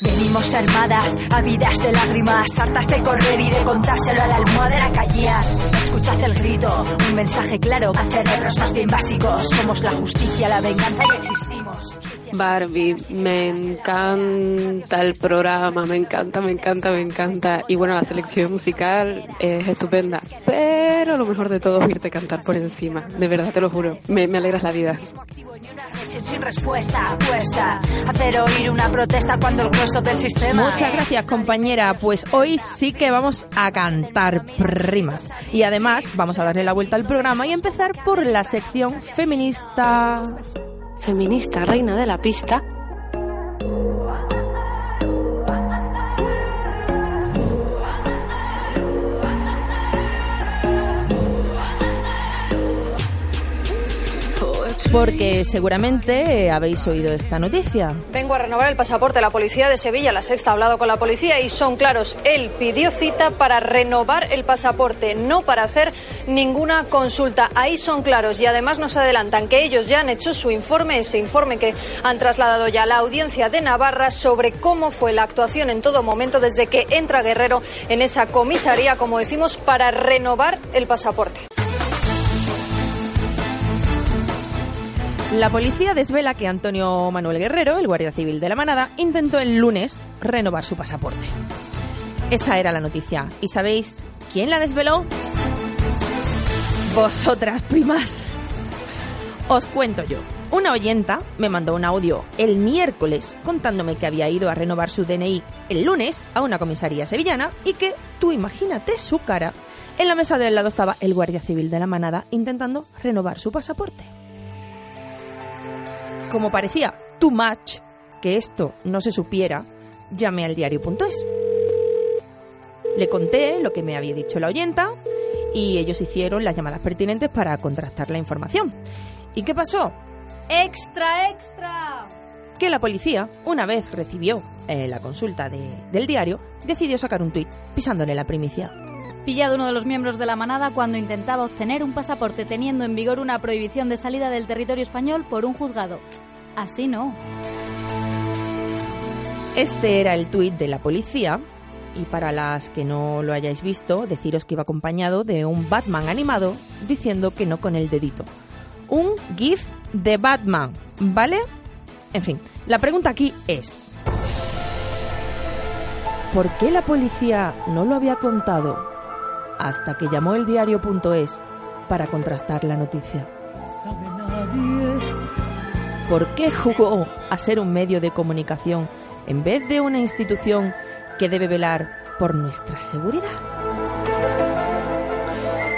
Venimos armadas, ávidas de lágrimas, hartas de correr y de contárselo a la almohadera callar. Escuchad el grito, un mensaje claro a cerebros más bien básicos. Somos la justicia, la venganza y existimos. Barbie, me encanta el programa, me encanta, me encanta, me encanta. Y bueno, la selección musical es estupenda. Pero lo mejor de todo es irte a cantar por encima. De verdad, te lo juro. Me, me alegras la vida. Sin respuesta, puesta. Hacer oír una protesta cuando el grueso del sistema. Muchas gracias, compañera. Pues hoy sí que vamos a cantar primas. Y además vamos a darle la vuelta al programa y empezar por la sección feminista. Feminista, reina de la pista. Porque seguramente habéis oído esta noticia. Vengo a renovar el pasaporte. La policía de Sevilla, la sexta, ha hablado con la policía y son claros. Él pidió cita para renovar el pasaporte, no para hacer ninguna consulta. Ahí son claros y además nos adelantan que ellos ya han hecho su informe, ese informe que han trasladado ya a la audiencia de Navarra sobre cómo fue la actuación en todo momento desde que entra Guerrero en esa comisaría, como decimos, para renovar el pasaporte. La policía desvela que Antonio Manuel Guerrero, el guardia civil de la manada, intentó el lunes renovar su pasaporte. Esa era la noticia. ¿Y sabéis quién la desveló? Vosotras, primas. Os cuento yo. Una oyenta me mandó un audio el miércoles contándome que había ido a renovar su DNI el lunes a una comisaría sevillana y que, tú imagínate su cara, en la mesa de al lado estaba el guardia civil de la manada intentando renovar su pasaporte como parecía too much que esto no se supiera, llamé al diario.es. Le conté lo que me había dicho la oyenta y ellos hicieron las llamadas pertinentes para contrastar la información. ¿Y qué pasó? ¡Extra, extra! Que la policía, una vez recibió eh, la consulta de- del diario, decidió sacar un tuit pisándole la primicia. Pillado uno de los miembros de la manada cuando intentaba obtener un pasaporte teniendo en vigor una prohibición de salida del territorio español por un juzgado. Así no. Este era el tuit de la policía y para las que no lo hayáis visto, deciros que iba acompañado de un Batman animado diciendo que no con el dedito. Un GIF de Batman, ¿vale? En fin, la pregunta aquí es... ¿Por qué la policía no lo había contado hasta que llamó el diario.es para contrastar la noticia? ¿Por qué jugó a ser un medio de comunicación en vez de una institución que debe velar por nuestra seguridad?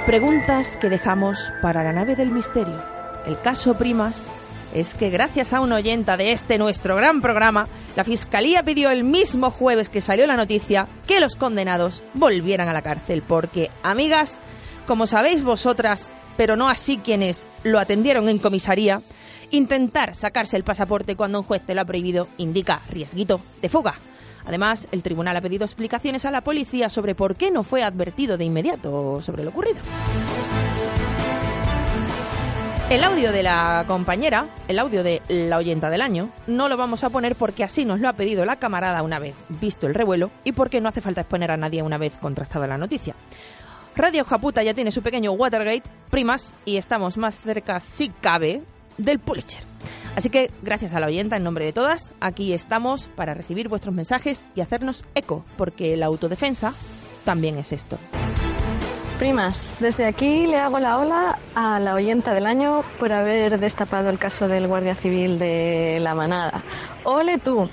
Preguntas que dejamos para la nave del misterio. El caso primas es que gracias a una oyenta de este nuestro gran programa, la Fiscalía pidió el mismo jueves que salió la noticia que los condenados volvieran a la cárcel porque, amigas, como sabéis vosotras, pero no así quienes lo atendieron en comisaría, intentar sacarse el pasaporte cuando un juez te lo ha prohibido indica riesguito de fuga. Además, el tribunal ha pedido explicaciones a la policía sobre por qué no fue advertido de inmediato sobre lo ocurrido. El audio de la compañera, el audio de la oyenta del año, no lo vamos a poner porque así nos lo ha pedido la camarada una vez visto el revuelo y porque no hace falta exponer a nadie una vez contrastada la noticia. Radio Japuta ya tiene su pequeño Watergate, primas, y estamos más cerca, si cabe, del Pulitzer. Así que, gracias a la oyenta, en nombre de todas, aquí estamos para recibir vuestros mensajes y hacernos eco, porque la autodefensa también es esto. Primas, desde aquí le hago la ola a la oyenta del año por haber destapado el caso del Guardia Civil de la Manada. Ole tú.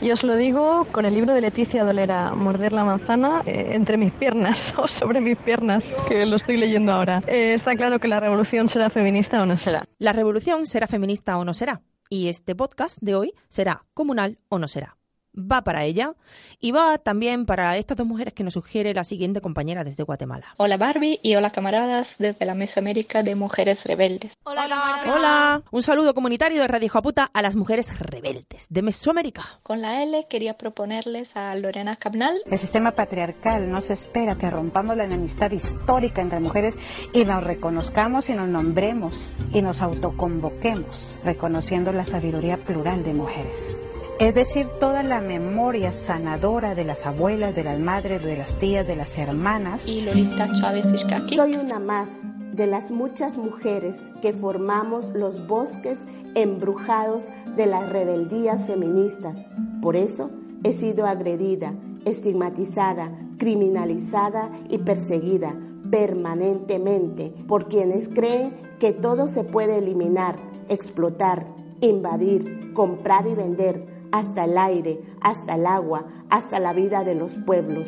Y os lo digo con el libro de Leticia Dolera, Morder la manzana, eh, entre mis piernas o sobre mis piernas, que lo estoy leyendo ahora. Eh, está claro que la revolución será feminista o no será. La revolución será feminista o no será. Y este podcast de hoy será comunal o no será. Va para ella y va también para estas dos mujeres que nos sugiere la siguiente compañera desde Guatemala. Hola Barbie y hola camaradas desde la Mesoamérica de Mujeres Rebeldes. Hola, hola. Hola. Un saludo comunitario de Radio Japuta a las mujeres rebeldes de Mesoamérica. Con la L quería proponerles a Lorena Cabnal. El sistema patriarcal nos espera que rompamos la enemistad histórica entre mujeres y nos reconozcamos y nos nombremos y nos autoconvoquemos, reconociendo la sabiduría plural de mujeres es decir, toda la memoria sanadora de las abuelas, de las madres, de las tías, de las hermanas. Y Lolita Chávez Soy una más de las muchas mujeres que formamos los bosques embrujados de las rebeldías feministas. Por eso he sido agredida, estigmatizada, criminalizada y perseguida permanentemente por quienes creen que todo se puede eliminar, explotar, invadir, comprar y vender hasta el aire, hasta el agua, hasta la vida de los pueblos.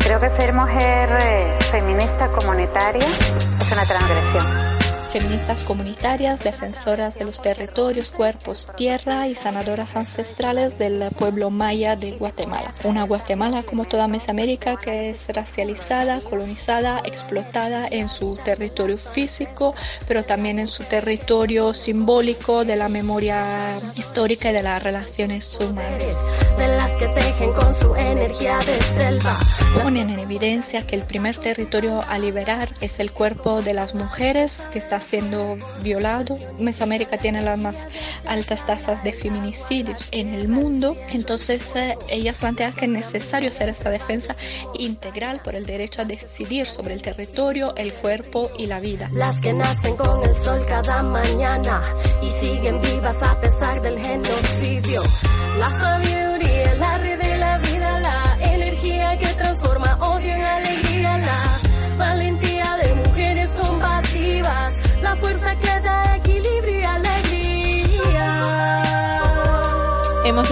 Creo que ser mujer eh, feminista comunitaria es una transgresión feministas comunitarias, defensoras de los territorios, cuerpos, tierra y sanadoras ancestrales del pueblo maya de Guatemala. Una Guatemala como toda Mesoamérica que es racializada, colonizada, explotada en su territorio físico, pero también en su territorio simbólico de la memoria histórica y de las relaciones humanas. De las que tejen con su energía de selva. Ponen en evidencia que el primer territorio a liberar es el cuerpo de las mujeres que está siendo violado. Mesoamérica tiene las más altas tasas de feminicidios en el mundo. Entonces eh, ellas plantean que es necesario hacer esta defensa integral por el derecho a decidir sobre el territorio, el cuerpo y la vida. Las que nacen con el sol cada mañana y siguen vivas a pesar del genocidio. La sabiduría,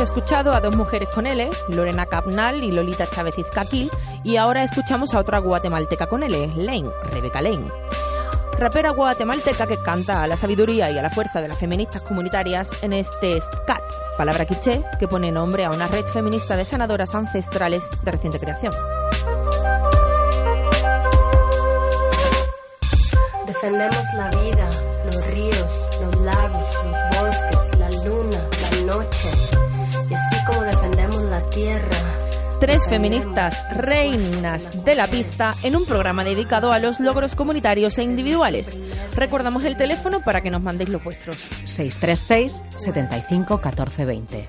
escuchado a dos mujeres con L, Lorena Capnal y Lolita Chávez Izcaquil, y ahora escuchamos a otra guatemalteca con L, Lane, Rebeca Lane. Rapera guatemalteca que canta a la sabiduría y a la fuerza de las feministas comunitarias en este SCAT, palabra quiché que pone nombre a una red feminista de sanadoras ancestrales de reciente creación. Defendemos la vida, los ríos, los lagos, los bosques, la luna, la noche. Tres feministas reinas de la pista en un programa dedicado a los logros comunitarios e individuales. Recordamos el teléfono para que nos mandéis los vuestros. 636 75 14 20.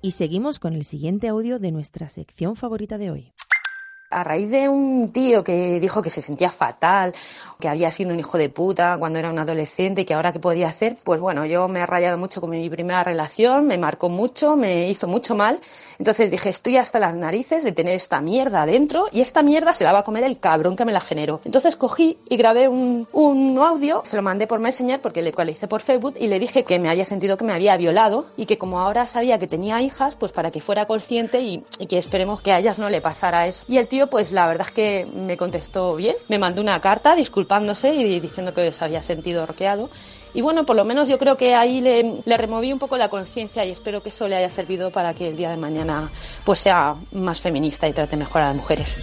Y seguimos con el siguiente audio de nuestra sección favorita de hoy a raíz de un tío que dijo que se sentía fatal, que había sido un hijo de puta cuando era un adolescente y que ahora qué podía hacer, pues bueno, yo me he rayado mucho con mi primera relación, me marcó mucho, me hizo mucho mal. Entonces dije, estoy hasta las narices de tener esta mierda adentro y esta mierda se la va a comer el cabrón que me la generó. Entonces cogí y grabé un, un audio, se lo mandé por Messenger porque le cualicé por Facebook y le dije que me había sentido que me había violado y que como ahora sabía que tenía hijas, pues para que fuera consciente y que esperemos que a ellas no le pasara eso. Y el tío pues la verdad es que me contestó bien, me mandó una carta disculpándose y diciendo que se había sentido roqueado. Y bueno, por lo menos yo creo que ahí le, le removí un poco la conciencia y espero que eso le haya servido para que el día de mañana pues sea más feminista y trate mejor a las mujeres.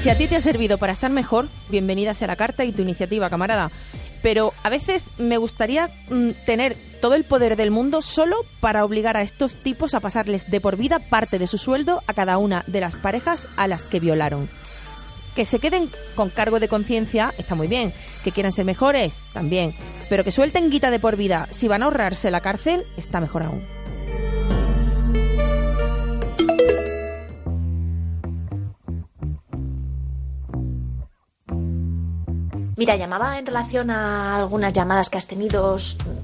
Si a ti te ha servido para estar mejor, bienvenida sea la carta y tu iniciativa, camarada pero a veces me gustaría mm, tener todo el poder del mundo solo para obligar a estos tipos a pasarles de por vida parte de su sueldo a cada una de las parejas a las que violaron. Que se queden con cargo de conciencia está muy bien, que quieran ser mejores también, pero que suelten guita de por vida si van a ahorrarse la cárcel está mejor aún. Mira, llamaba en relación a algunas llamadas que has tenido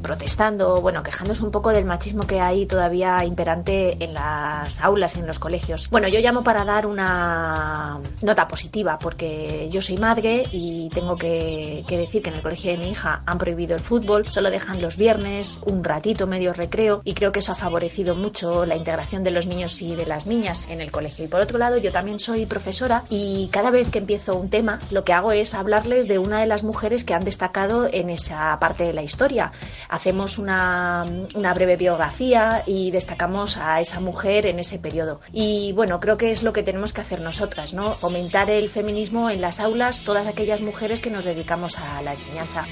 protestando, bueno, quejándose un poco del machismo que hay todavía imperante en las aulas en los colegios. Bueno, yo llamo para dar una nota positiva, porque yo soy madre y tengo que, decir que en el colegio de mi hija han prohibido el fútbol, solo dejan los viernes un ratito, medio recreo, y creo que eso ha favorecido mucho la integración de los niños y de las niñas en el colegio. Y por otro lado, yo también soy profesora y cada vez que empiezo un tema, lo que hago es hablarles de una de las mujeres que han destacado en esa parte de la historia. Hacemos una, una breve biografía y destacamos a esa mujer en ese periodo. Y bueno, creo que es lo que tenemos que hacer nosotras, ¿no? Fomentar el feminismo en las aulas, todas aquellas mujeres que nos dedicamos a la enseñanza.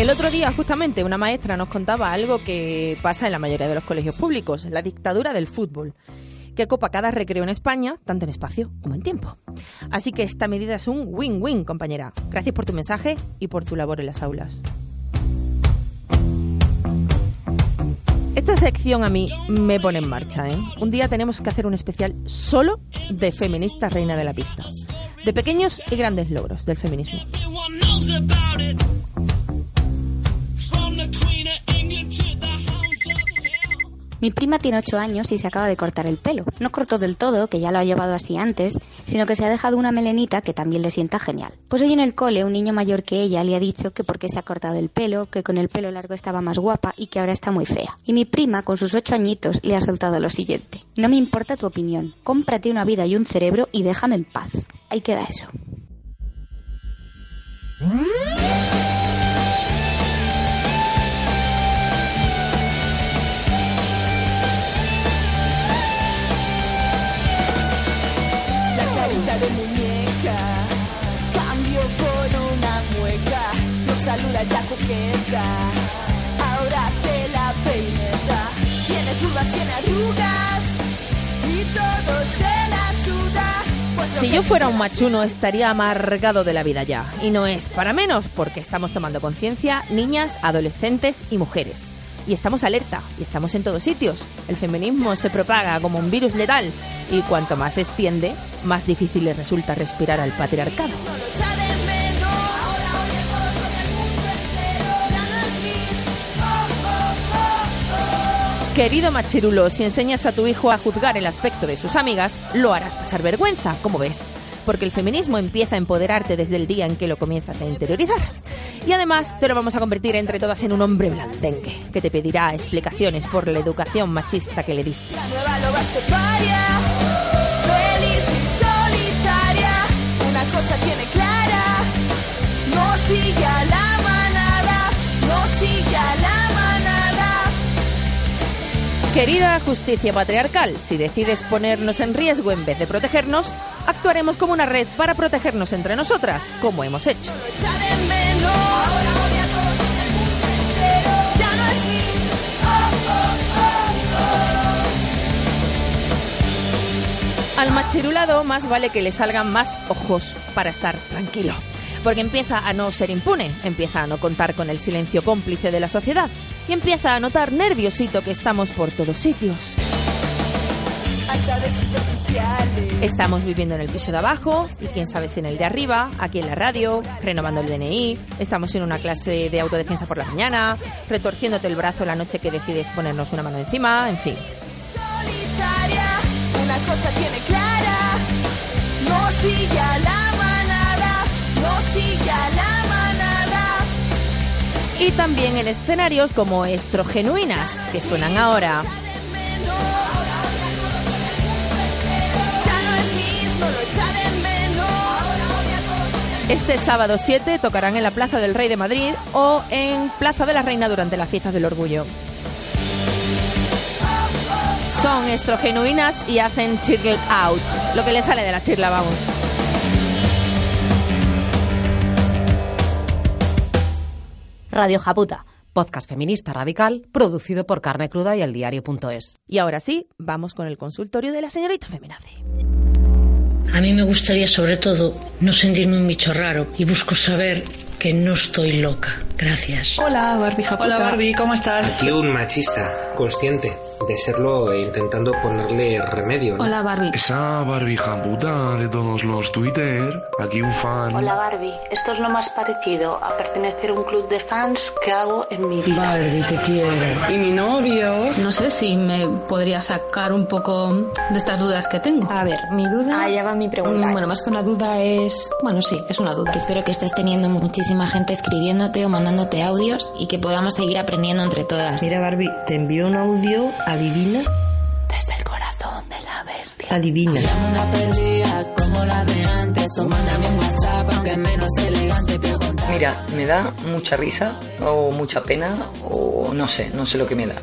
El otro día, justamente, una maestra nos contaba algo que pasa en la mayoría de los colegios públicos, la dictadura del fútbol, que copa cada recreo en España, tanto en espacio como en tiempo. Así que esta medida es un win-win, compañera. Gracias por tu mensaje y por tu labor en las aulas. Esta sección a mí me pone en marcha. ¿eh? Un día tenemos que hacer un especial solo de feminista reina de la pista. De pequeños y grandes logros del feminismo. Mi prima tiene 8 años y se acaba de cortar el pelo. No cortó del todo, que ya lo ha llevado así antes, sino que se ha dejado una melenita que también le sienta genial. Pues hoy en el cole un niño mayor que ella le ha dicho que porque se ha cortado el pelo, que con el pelo largo estaba más guapa y que ahora está muy fea. Y mi prima, con sus 8 añitos, le ha soltado lo siguiente. No me importa tu opinión, cómprate una vida y un cerebro y déjame en paz. Ahí queda eso. Saluda ya coqueta. Ahora hace la peineta. Tiene curvas, tiene arrugas. Y todo se la suda. Pues lo Si yo fuera un machuno estaría amargado de la vida ya. Y no es para menos, porque estamos tomando conciencia niñas, adolescentes y mujeres. Y estamos alerta, y estamos en todos sitios. El feminismo se propaga como un virus letal, y cuanto más se extiende, más difícil le resulta respirar al patriarcado. Querido machirulo, si enseñas a tu hijo a juzgar el aspecto de sus amigas, lo harás pasar vergüenza, como ves. Porque el feminismo empieza a empoderarte desde el día en que lo comienzas a interiorizar. Y además te lo vamos a convertir entre todas en un hombre blandengue, que te pedirá explicaciones por la educación machista que le diste. La nueva Querida justicia patriarcal, si decides ponernos en riesgo en vez de protegernos, actuaremos como una red para protegernos entre nosotras, como hemos hecho. Al machirulado más vale que le salgan más ojos para estar tranquilo. Porque empieza a no ser impune, empieza a no contar con el silencio cómplice de la sociedad y empieza a notar nerviosito que estamos por todos sitios. Estamos viviendo en el piso de abajo y quién sabe si en el de arriba, aquí en la radio, renovando el DNI, estamos en una clase de autodefensa por la mañana, retorciéndote el brazo la noche que decides ponernos una mano encima, en fin. Y también en escenarios como Estrogenuinas, que suenan ahora. Este sábado 7 tocarán en la Plaza del Rey de Madrid o en Plaza de la Reina durante las fiestas del orgullo. Son estrogenuinas y hacen Chirgle Out, lo que le sale de la chirla, vamos. Radio Japuta, podcast feminista radical producido por Carne Cruda y el diario.es. Y ahora sí, vamos con el consultorio de la señorita Feminace. A mí me gustaría sobre todo no sentirme un bicho raro y busco saber que no estoy loca, Gracias. Hola, Barbie Japuta. Hola, Barbie, ¿cómo estás? Aquí un machista, consciente de serlo e intentando ponerle remedio. ¿no? Hola, Barbie. Esa Barbie Japuta de todos los Twitter. Aquí un fan. Hola, Barbie. Esto es lo más parecido a pertenecer a un club de fans que hago en mi vida. Barbie, te quiero. Y mi novio. No sé si me podría sacar un poco de estas dudas que tengo. A ver, mi duda. Ah, ya va mi pregunta. Mm, Bueno, más que una duda es. Bueno, sí, es una duda. Que espero que estés teniendo muchísima gente escribiéndote o mandándote audios y que podamos seguir aprendiendo entre todas. Mira, Barbie, te envío un audio. Adivina. Desde el corazón de la bestia. Adivina. Una perdida como la de antes o mándame un WhatsApp aunque menos elegante pregunta. Mira, me da mucha risa o mucha pena o no sé, no sé lo que me da.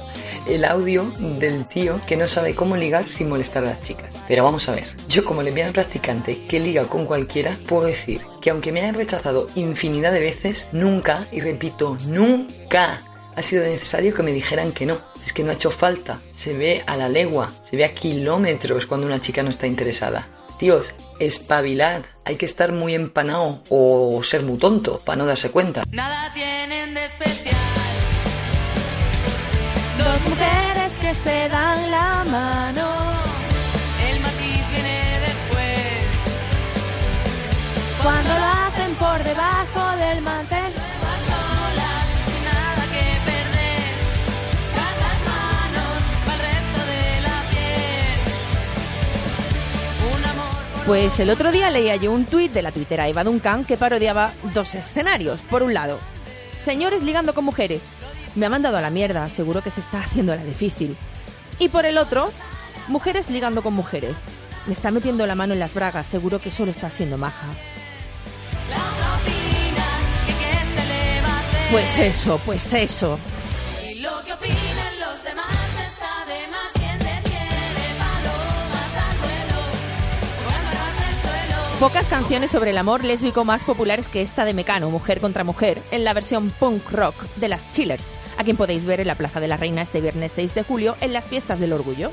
El audio del tío que no sabe cómo ligar sin molestar a las chicas. Pero vamos a ver, yo como lesbiana practicante que liga con cualquiera, puedo decir que aunque me hayan rechazado infinidad de veces, nunca, y repito, nunca ha sido necesario que me dijeran que no. Es que no ha hecho falta. Se ve a la legua, se ve a kilómetros cuando una chica no está interesada. Tíos, espabilad. Hay que estar muy empanado o ser muy tonto para no darse cuenta. Nada tienen de especial. Dos mujeres que se dan la mano. El matiz viene después. Cuando lo hacen por debajo del mantel. Pues el otro día leía yo un tuit de la tuitera Eva Duncan que parodiaba dos escenarios. Por un lado, señores ligando con mujeres. Me ha mandado a la mierda, seguro que se está haciendo la difícil. Y por el otro, mujeres ligando con mujeres. Me está metiendo la mano en las bragas, seguro que solo está siendo maja. Pues eso, pues eso. Pocas canciones sobre el amor lésbico más populares que esta de Mecano, Mujer contra Mujer, en la versión punk rock de las Chillers, a quien podéis ver en la Plaza de la Reina este viernes 6 de julio en las Fiestas del Orgullo.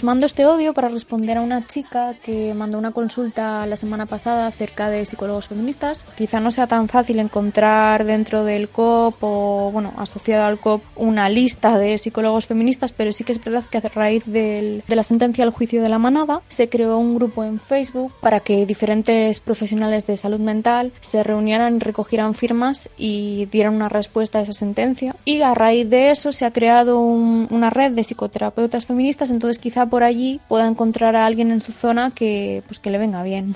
Os mando este audio para responder a una chica que mandó una consulta la semana pasada acerca de psicólogos feministas. Quizá no sea tan fácil encontrar dentro del COP o, bueno, asociado al COP una lista de psicólogos feministas, pero sí que es verdad que a raíz del- de la sentencia al juicio de la manada se creó un grupo en Facebook para que diferentes profesionales de salud mental se reunieran, recogieran firmas y dieran una respuesta a esa sentencia. Y a raíz de eso se ha creado un- una red de psicoterapeutas feministas, entonces quizá por allí pueda encontrar a alguien en su zona que pues que le venga bien.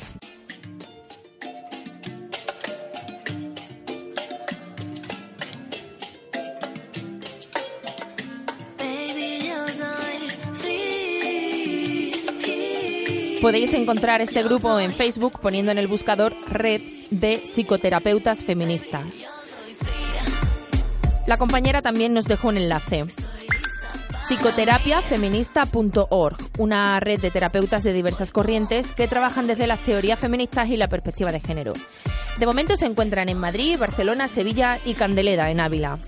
Podéis encontrar este grupo en Facebook poniendo en el buscador Red de Psicoterapeutas Feministas. La compañera también nos dejó un enlace. Psicoterapiafeminista.org, una red de terapeutas de diversas corrientes que trabajan desde las teorías feministas y la perspectiva de género. De momento se encuentran en Madrid, Barcelona, Sevilla y Candeleda, en Ávila.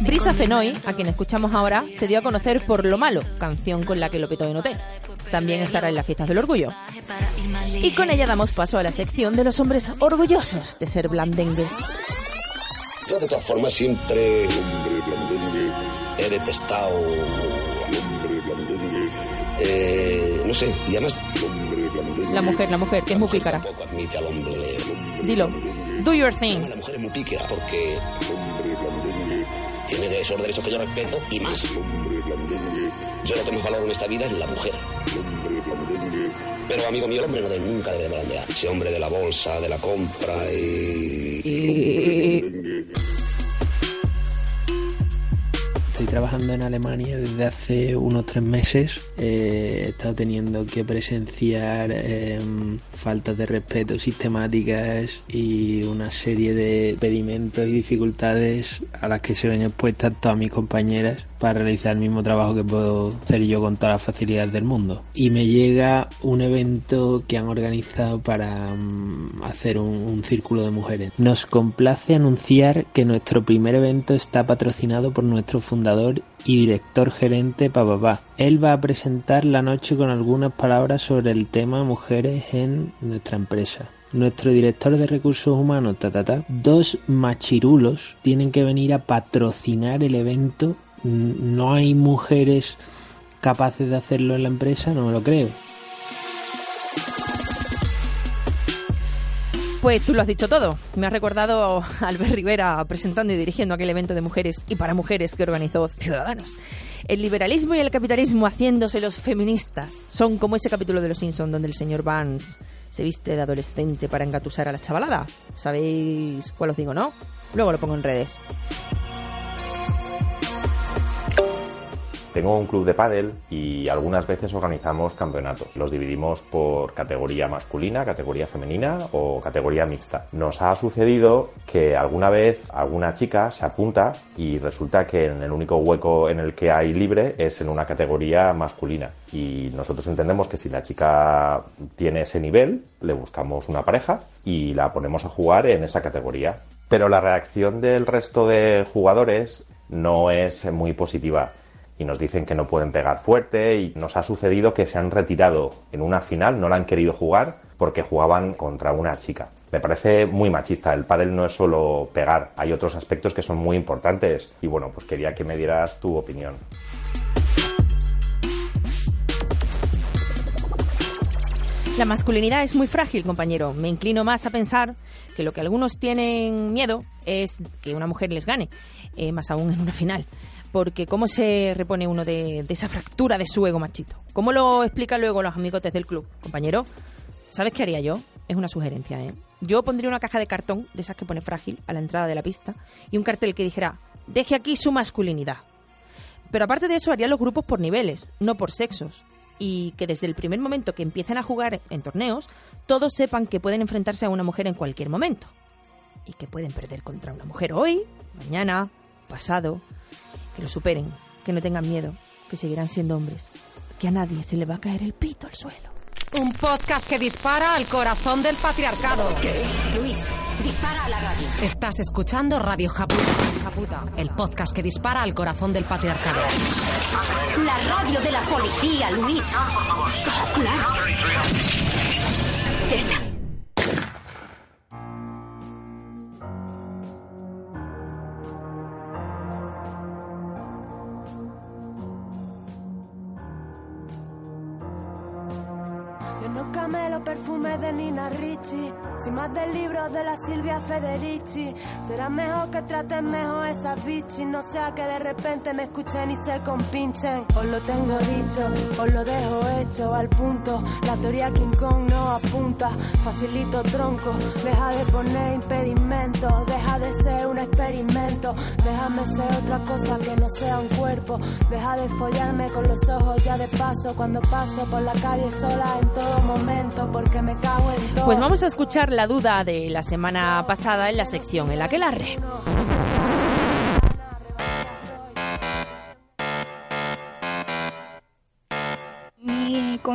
Brisa Fenoy, a quien escuchamos ahora, se dio a conocer por Lo Malo, canción con la que lo petó en OT. También estará en las fiestas del orgullo. Y con ella damos paso a la sección de los hombres orgullosos de ser blandengues. Yo de todas formas siempre he detestado eh, no sé, y además La mujer, la mujer, que es muy pícara. tampoco admite al hombre. Dilo. Do your thing. La mujer es muy pícara porque tiene esos derechos que yo respeto y más. Yo lo que más valoro en esta vida es la mujer. Pero amigo mío, el hombre no debe- nunca debe blandear. Ese hombre de la bolsa, de la compra y... estoy trabajando en Alemania desde hace unos tres meses. Eh, he estado teniendo que presenciar eh, faltas de respeto sistemáticas y una serie de pedimentos y dificultades a las que se ven expuestas todas mis compañeras para realizar el mismo trabajo que puedo hacer yo con todas las facilidades del mundo. Y me llega un evento que han organizado para mm, hacer un, círculo de mujeres. Nos complace anunciar que nuestro primer evento está patrocinado por nuestro fundador y director gerente Papapá. Él va a presentar la noche con algunas palabras sobre el tema mujeres en nuestra empresa. Nuestro director de recursos humanos, tatata, dos machirulos tienen que venir a patrocinar el evento. No hay mujeres capaces de hacerlo en la empresa, no me lo creo. Pues tú lo has dicho todo. Me ha recordado Albert Rivera presentando y dirigiendo aquel evento de mujeres y para mujeres que organizó Ciudadanos. El liberalismo y el capitalismo haciéndose los feministas son como ese capítulo de Los Simpsons donde el señor Vance se viste de adolescente para engatusar a la chavalada. ¿Sabéis cuál os digo, no? Luego lo pongo en redes. Tengo un club de pádel y algunas veces organizamos campeonatos. Los dividimos por categoría masculina, categoría femenina o categoría mixta. Nos ha sucedido que alguna vez alguna chica se apunta y resulta que en el único hueco en el que hay libre es en una categoría masculina. Y nosotros entendemos que si la chica tiene ese nivel, le buscamos una pareja y la ponemos a jugar en esa categoría. Pero la reacción del resto de jugadores no es muy positiva y nos dicen que no pueden pegar fuerte y nos ha sucedido que se han retirado en una final, no la han querido jugar porque jugaban contra una chica. Me parece muy machista, el pádel no es solo pegar, hay otros aspectos que son muy importantes y bueno, pues quería que me dieras tu opinión. La masculinidad es muy frágil, compañero. Me inclino más a pensar que lo que algunos tienen miedo es que una mujer les gane, eh, más aún en una final porque ¿cómo se repone uno de, esa fractura de su ego machito? ¿Cómo lo explica luego los amigotes del club? Compañero, ¿sabes qué haría yo? Es una sugerencia, ¿eh? Yo pondría una caja de cartón, de esas que pone frágil, a la entrada de la pista, y un cartel que dijera, deje aquí su masculinidad. Pero aparte de eso, haría los grupos por niveles, no por sexos. Y que desde el primer momento que empiecen a jugar en torneos, todos sepan que pueden enfrentarse a una mujer en cualquier momento. Y que pueden perder contra una mujer hoy, mañana, pasado que lo superen, que no tengan miedo, que seguirán siendo hombres, que a nadie se le va a caer el pito al suelo. Un podcast que dispara al corazón del patriarcado. ¿Qué? Luis, dispara a la radio. Estás escuchando Radio Japuta, Japuta, el podcast que dispara al corazón del patriarcado. La radio de la policía, Luis. Oh, claro. Ya está. los perfumes de Nina Ricci, sin más del libro de la Silvia Federici. Será mejor que traten mejor esas bichis, no sea que de repente me escuchen y se compinchen. Os lo tengo dicho, os lo dejo hecho al punto. La teoría King Kong no apunta, facilito tronco. Deja de poner impedimentos, de ser un experimento. Déjame ser otra cosa que no sea un cuerpo. Deja de follarme con los ojos ya de paso cuando paso por la calle sola en todo momento porque me cago en todo. Pues vamos a escuchar la duda de la semana pasada en la sección en la que la re.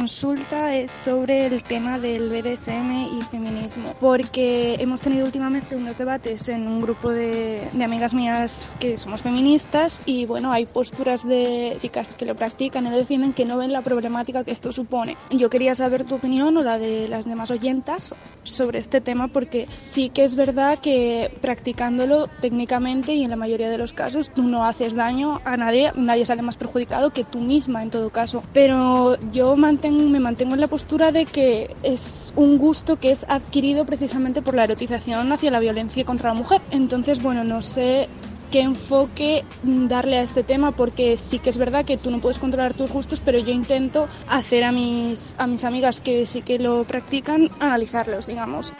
Consulta es sobre el tema del BDSM y feminismo, porque hemos tenido últimamente unos debates en un grupo de, de, amigas mías que somos feministas y bueno, hay posturas de chicas que lo practican y defienden que no ven la problemática que esto supone. Yo quería saber tu opinión o la de las demás oyentas sobre este tema porque sí que es verdad que practicándolo técnicamente y en la mayoría de los casos tú no haces daño a nadie, nadie sale más perjudicado que tú misma en todo caso, pero yo mantengo, me mantengo en la postura de que es un gusto que es adquirido precisamente por la erotización hacia la violencia contra la mujer. Entonces, bueno, no sé qué enfoque darle a este tema porque sí que es verdad que tú no puedes controlar tus gustos, pero yo intento hacer a mis, a mis amigas que sí que lo practican, analizarlos, digamos.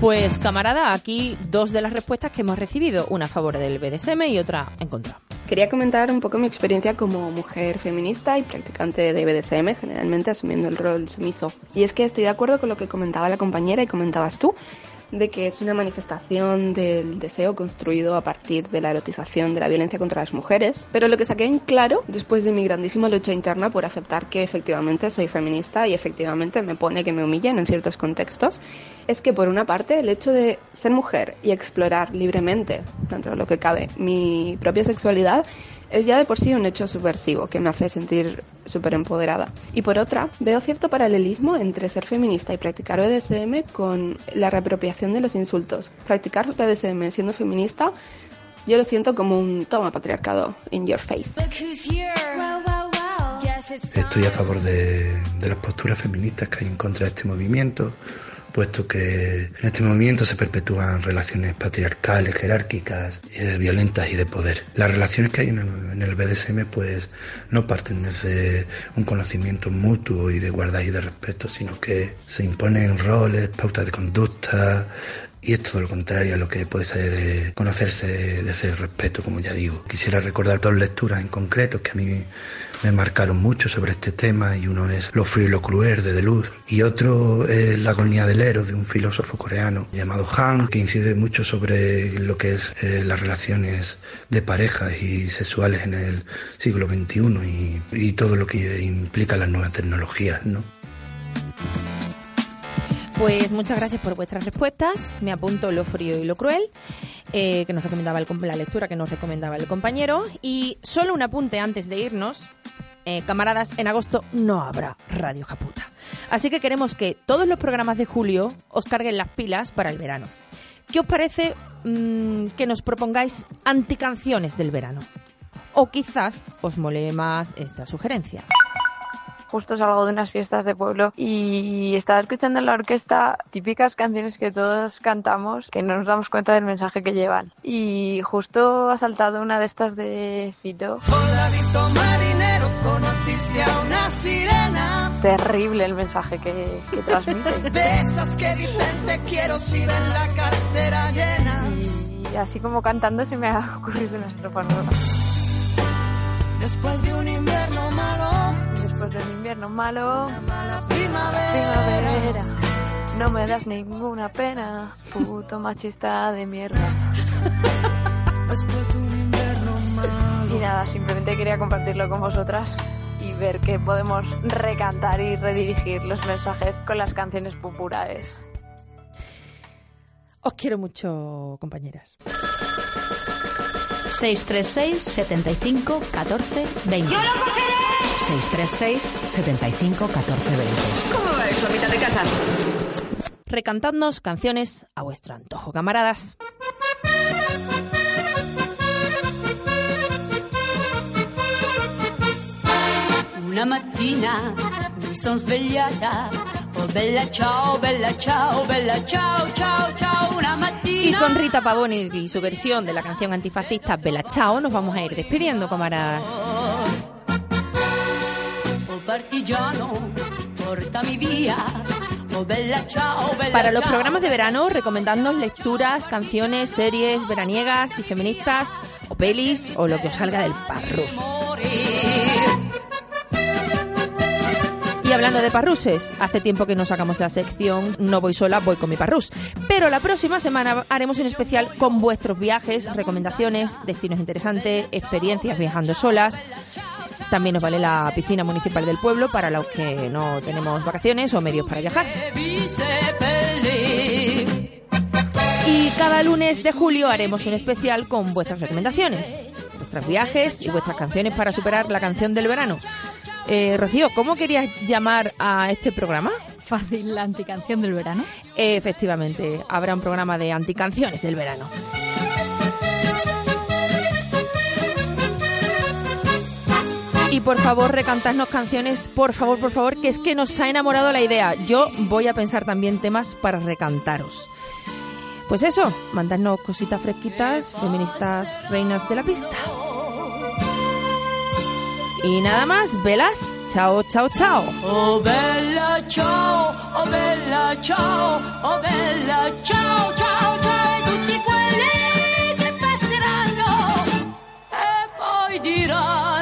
Pues camarada, aquí dos de las respuestas que hemos recibido, una a favor del BDSM y otra en contra. Quería comentar un poco mi experiencia como mujer feminista y practicante de BDSM, generalmente asumiendo el rol sumiso. Y es que estoy de acuerdo con lo que comentaba la compañera y comentabas tú, de que es una manifestación del deseo construido a partir de la erotización de la violencia contra las mujeres. Pero lo que saqué en claro, después de mi grandísima lucha interna por aceptar que efectivamente soy feminista y efectivamente me pone que me humillen en ciertos contextos, es que por una parte el hecho de ser mujer y explorar libremente, dentro de lo que cabe, mi propia sexualidad, es ya de por sí un hecho subversivo que me hace sentir súper empoderada. Y por otra, veo cierto paralelismo entre ser feminista y practicar BDSM con la reapropiación de los insultos. Practicar BDSM siendo feminista, yo lo siento como un toma patriarcado in your face. Estoy a favor de, de las posturas feministas que hay en contra de este movimiento puesto que en este movimiento se perpetúan relaciones patriarcales, jerárquicas, eh, violentas y de poder. Las relaciones que hay en el, BDSM pues no parten desde un conocimiento mutuo y de igualdad y de respeto, sino que se imponen roles, pautas de conducta, y es todo lo contrario a lo que puede ser eh, conocerse desde el respeto, como ya digo. Quisiera recordar dos lecturas en concreto que a mí me marcaron mucho sobre este tema y uno es Lo frío y lo cruel de Deleuze y otro es La agonía del héroe de un filósofo coreano llamado Han que incide mucho sobre lo que es eh, las relaciones de parejas y sexuales en el siglo XXI y, y todo lo que implica las nuevas tecnologías, ¿no? Pues muchas gracias por vuestras respuestas. Me apunto lo frío y lo cruel, eh, que nos recomendaba el, la lectura que nos recomendaba el compañero. Y solo un apunte antes de irnos. Eh, camaradas, en agosto no habrá Radio Japuta. Así que queremos que todos los programas de julio os carguen las pilas para el verano. ¿Qué os parece mmm, que nos propongáis anticanciones del verano? O quizás os mole más esta sugerencia justo salgo de unas fiestas de pueblo y estaba escuchando en la orquesta típicas canciones que todos cantamos que no nos damos cuenta del mensaje que llevan. Y justo ha saltado una de estas de Fito. Soldadito marinero, conociste a una sirena. Terrible el mensaje que, que transmite. De esas que dicen te quiero si ven la cartera llena. Y así como cantando se me ha ocurrido una estrofa nueva. Después de un invierno malo, después de un invierno malo, primavera. primavera, no me das ninguna pena, puto machista de mierda. Después de un invierno malo. Y nada, simplemente quería compartirlo con vosotras y ver que podemos recantar y redirigir los mensajes con las canciones populares. Os quiero mucho, compañeras. 636 75 14 20. ¡Yo lo cogeré! 636 75 14 20. ¿Cómo va eso, mitad de casa? Recantadnos canciones a vuestro antojo, camaradas. Una mattina mi sono svegliata Oh bella ciao, bella ciao, bella ciao, ciao, ciao, una mattina. Y con Rita Pavone y su versión de la canción antifascista Bella Ciao nos vamos a ir despidiendo, camaradas. Oh partigiano, portami via. Oh bella ciao, bella Para los programas de verano, recomendando lecturas, canciones, series veraniegas y feministas, o pelis, o lo que os salga del parrus. Y hablando de parruses, hace tiempo que no sacamos la sección No voy sola, voy con mi parrus. Pero la próxima semana haremos un especial con vuestros viajes, recomendaciones, destinos interesantes, experiencias viajando solas. También nos vale la piscina municipal del pueblo para los que no tenemos vacaciones o medios para viajar. Y cada lunes de julio haremos un especial con vuestras recomendaciones, vuestros viajes y vuestras canciones para superar la canción del verano. Eh, Rocío, ¿cómo querías llamar a este programa? Fácil, la anticanción del verano. Eh, efectivamente, habrá un programa de anticanciones del verano. y por favor recantadnos canciones, por favor, por favor, que es que nos ha enamorado la idea. Yo voy a pensar también temas para recantaros. Pues eso, mandadnos cositas fresquitas, feministas, reinas de la pista. Y nada más, velas, chao, chao, chao. Oh, bella, ciao, oh, bella, ciao, oh, bella, chao, oh, ciao, ciao, ciao, tutti quelli che passeranno e poi diranno.